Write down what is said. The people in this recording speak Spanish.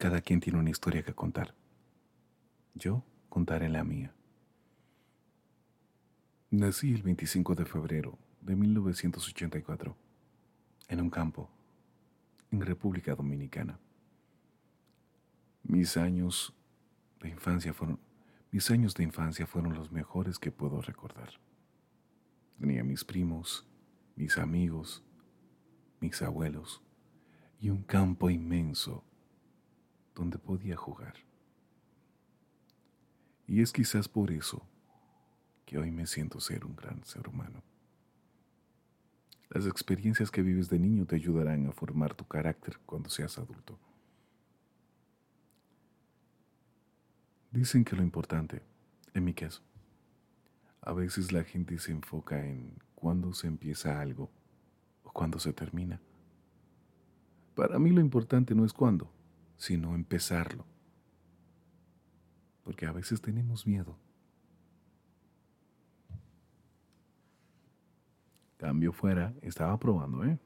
Cada quien tiene una historia que contar. Yo contaré la mía. Nací el 25 de febrero de 1984 en un campo en República Dominicana. Mis años de infancia fueron mis años de infancia fueron los mejores que puedo recordar. Tenía mis primos, mis amigos, mis abuelos y un campo inmenso donde podía jugar. Y es quizás por eso que hoy me siento ser un gran ser humano. Las experiencias que vives de niño te ayudarán a formar tu carácter cuando seas adulto. Dicen que lo importante, en mi caso, a veces la gente se enfoca en cuándo se empieza algo o cuándo se termina. Para mí lo importante no es cuándo, sino empezarlo. Porque a veces tenemos miedo. Cambio fuera, estaba probando, ¿eh?